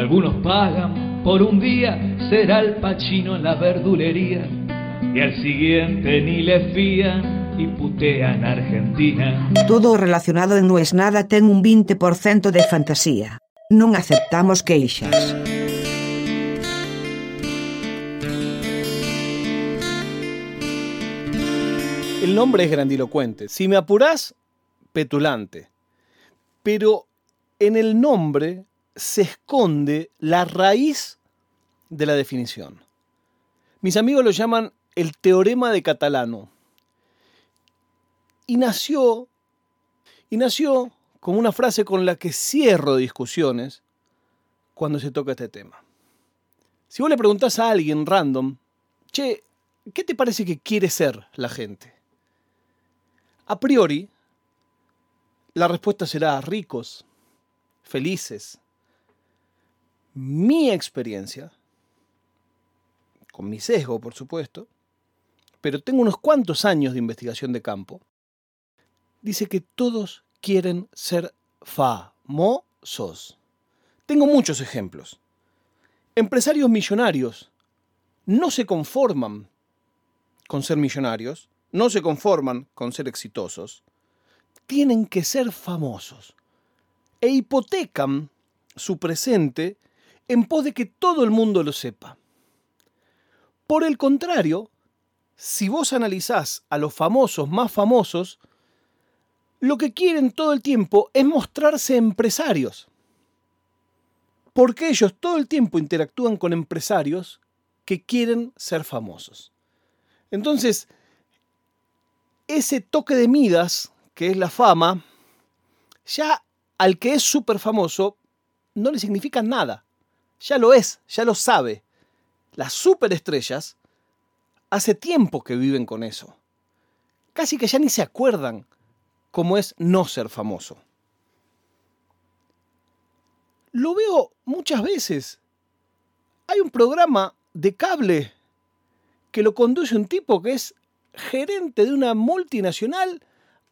Algunos pagan por un día, será el pachino en la verdulería. Y al siguiente ni le fían y putean Argentina. Todo relacionado en No es nada ten un 20% de fantasía. Non aceptamos queixas. El nombre es grandilocuente. Si me apurás, petulante. Pero en el nombre se esconde la raíz de la definición. Mis amigos lo llaman el teorema de Catalano. Y nació, y nació como una frase con la que cierro discusiones cuando se toca este tema. Si vos le preguntás a alguien random, che, ¿qué te parece que quiere ser la gente? A priori, la respuesta será ricos, felices. Mi experiencia, con mi sesgo por supuesto, pero tengo unos cuantos años de investigación de campo, dice que todos quieren ser famosos. Tengo muchos ejemplos. Empresarios millonarios no se conforman con ser millonarios, no se conforman con ser exitosos, tienen que ser famosos e hipotecan su presente en pos de que todo el mundo lo sepa. Por el contrario, si vos analizás a los famosos más famosos, lo que quieren todo el tiempo es mostrarse empresarios. Porque ellos todo el tiempo interactúan con empresarios que quieren ser famosos. Entonces, ese toque de Midas, que es la fama, ya al que es súper famoso no le significa nada. Ya lo es, ya lo sabe. Las superestrellas hace tiempo que viven con eso. Casi que ya ni se acuerdan cómo es no ser famoso. Lo veo muchas veces. Hay un programa de cable que lo conduce un tipo que es gerente de una multinacional,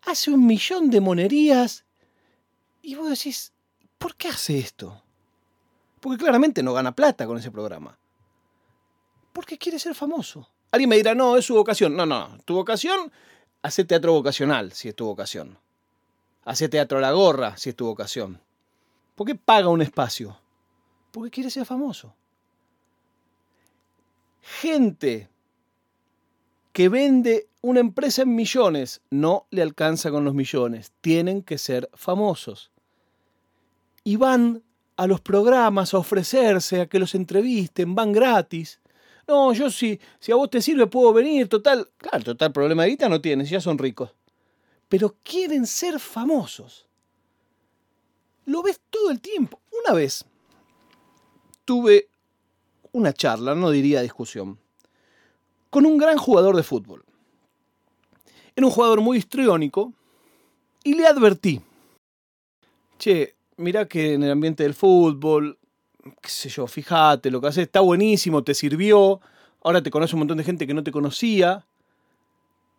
hace un millón de monerías y vos decís, ¿por qué hace esto? Porque claramente no gana plata con ese programa. Porque quiere ser famoso. Alguien me dirá, no, es su vocación. No, no, tu vocación, hace teatro vocacional si es tu vocación. Hace teatro a la gorra si es tu vocación. ¿Por qué paga un espacio? Porque quiere ser famoso. Gente que vende una empresa en millones no le alcanza con los millones. Tienen que ser famosos. Y van a los programas a ofrecerse, a que los entrevisten, van gratis. No, yo si, si a vos te sirve puedo venir, total. Claro, total problema de guita no tienen, ya son ricos. Pero quieren ser famosos. Lo ves todo el tiempo. Una vez tuve una charla, no diría discusión, con un gran jugador de fútbol. Era un jugador muy histriónico y le advertí, che, mirá que en el ambiente del fútbol, qué sé yo, fíjate lo que haces, está buenísimo, te sirvió, ahora te conoce un montón de gente que no te conocía,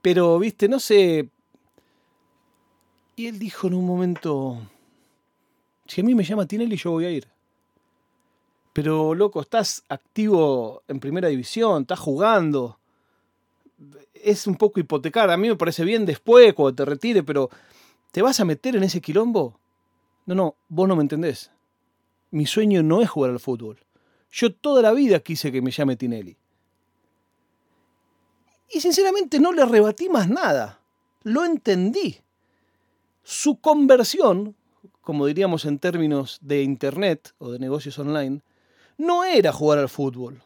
pero, viste, no sé... Y él dijo en un momento, si a mí me llama Tinelli yo voy a ir. Pero, loco, estás activo en primera división, estás jugando es un poco hipotecar. A mí me parece bien después, cuando te retire, pero ¿te vas a meter en ese quilombo? No, no, vos no me entendés. Mi sueño no es jugar al fútbol. Yo toda la vida quise que me llame Tinelli. Y sinceramente no le rebatí más nada. Lo entendí. Su conversión, como diríamos en términos de Internet o de negocios online, no era jugar al fútbol.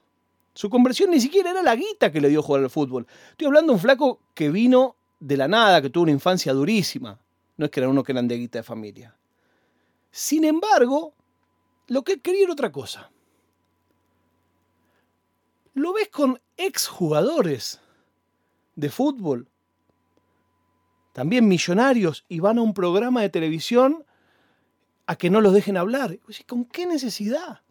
Su conversión ni siquiera era la guita que le dio jugar al fútbol. Estoy hablando de un flaco que vino de la nada, que tuvo una infancia durísima. No es que era uno que eran de guita de familia. Sin embargo, lo que quería era otra cosa. Lo ves con exjugadores de fútbol, también millonarios, y van a un programa de televisión a que no los dejen hablar. ¿Con qué necesidad?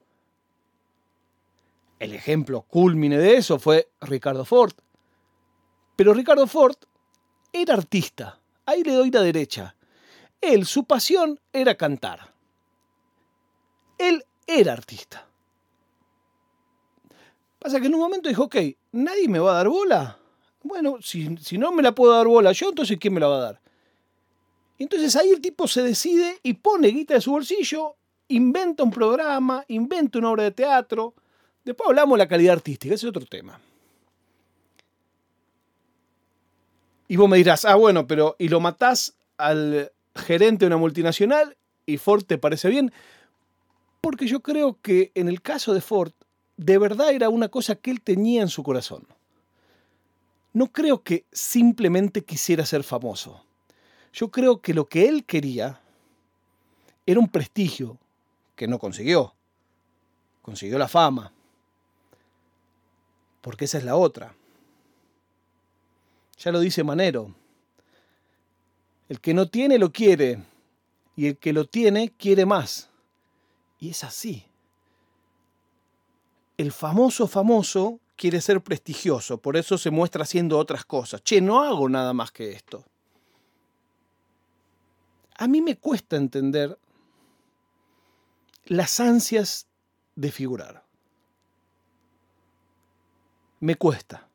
El ejemplo culmine de eso fue Ricardo Ford. Pero Ricardo Ford era artista. Ahí le doy la derecha. Él, su pasión era cantar. Él era artista. Pasa que en un momento dijo, ok, nadie me va a dar bola. Bueno, si, si no me la puedo dar bola yo, entonces ¿quién me la va a dar? Entonces ahí el tipo se decide y pone guita de su bolsillo, inventa un programa, inventa una obra de teatro. Después hablamos de la calidad artística, ese es otro tema. Y vos me dirás, ah, bueno, pero ¿y lo matás al gerente de una multinacional y Ford te parece bien? Porque yo creo que en el caso de Ford, de verdad era una cosa que él tenía en su corazón. No creo que simplemente quisiera ser famoso. Yo creo que lo que él quería era un prestigio que no consiguió. Consiguió la fama. Porque esa es la otra. Ya lo dice Manero. El que no tiene lo quiere y el que lo tiene quiere más. Y es así. El famoso famoso quiere ser prestigioso, por eso se muestra haciendo otras cosas. Che, no hago nada más que esto. A mí me cuesta entender las ansias de figurar. Me cuesta.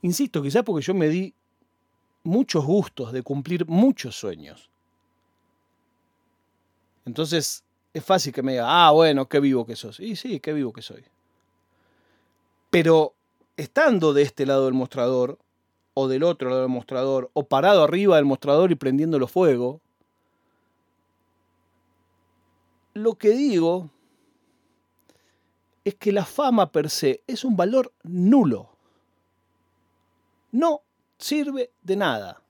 Insisto, quizás porque yo me di muchos gustos de cumplir muchos sueños. Entonces es fácil que me diga, ah, bueno, qué vivo que sos. Y sí, qué vivo que soy. Pero estando de este lado del mostrador, o del otro lado del mostrador, o parado arriba del mostrador y prendiéndolo fuego, lo que digo es que la fama per se es un valor nulo no sirve de nada.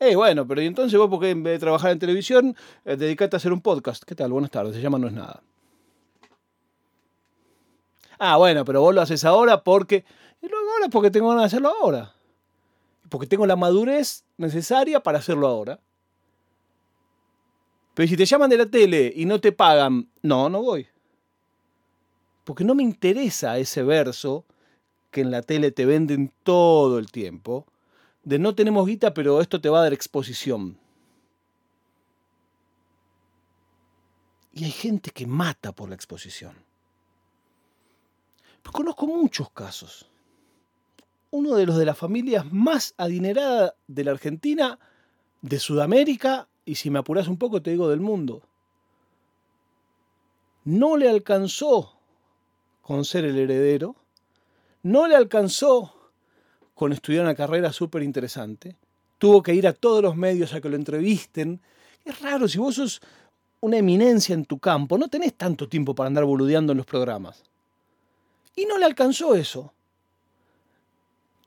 Eh, bueno, pero ¿y entonces vos por qué en vez de trabajar en televisión eh, dedicate a hacer un podcast? ¿Qué tal? Buenas tardes, se llama No es nada. Ah, bueno, pero vos lo haces ahora porque... Y luego ahora porque tengo ganas de hacerlo ahora. Porque tengo la madurez necesaria para hacerlo ahora. Pero si te llaman de la tele y no te pagan, no, no voy. Porque no me interesa ese verso que en la tele te venden todo el tiempo, de no tenemos guita, pero esto te va a dar exposición. Y hay gente que mata por la exposición. Conozco muchos casos. Uno de los de las familias más adineradas de la Argentina, de Sudamérica y si me apuras un poco te digo del mundo. No le alcanzó con ser el heredero no le alcanzó con estudiar una carrera súper interesante. Tuvo que ir a todos los medios a que lo entrevisten. Es raro, si vos sos una eminencia en tu campo, no tenés tanto tiempo para andar boludeando en los programas. Y no le alcanzó eso.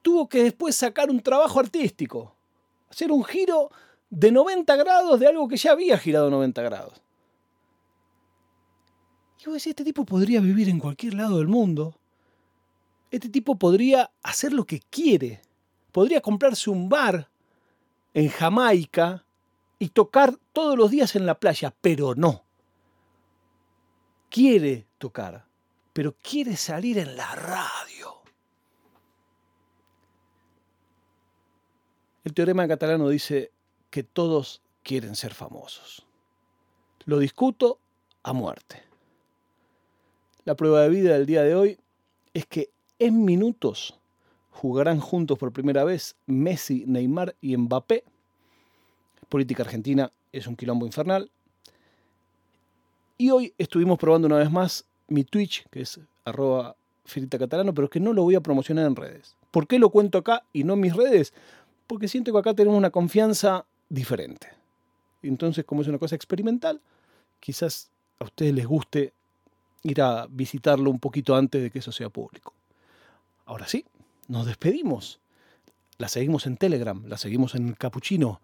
Tuvo que después sacar un trabajo artístico, hacer un giro de 90 grados de algo que ya había girado 90 grados. Y vos decís, este tipo podría vivir en cualquier lado del mundo este tipo podría hacer lo que quiere. Podría comprarse un bar en Jamaica y tocar todos los días en la playa, pero no. Quiere tocar, pero quiere salir en la radio. El teorema catalano dice que todos quieren ser famosos. Lo discuto a muerte. La prueba de vida del día de hoy es que en minutos jugarán juntos por primera vez Messi, Neymar y Mbappé. Política argentina es un quilombo infernal. Y hoy estuvimos probando una vez más mi Twitch, que es arroba catalano, pero que no lo voy a promocionar en redes. ¿Por qué lo cuento acá y no en mis redes? Porque siento que acá tenemos una confianza diferente. Entonces, como es una cosa experimental, quizás a ustedes les guste ir a visitarlo un poquito antes de que eso sea público. Ahora sí, nos despedimos. La seguimos en Telegram, la seguimos en Capuchino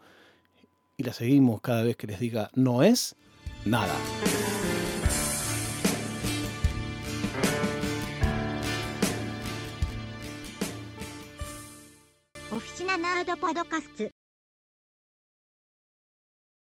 y la seguimos cada vez que les diga no es nada.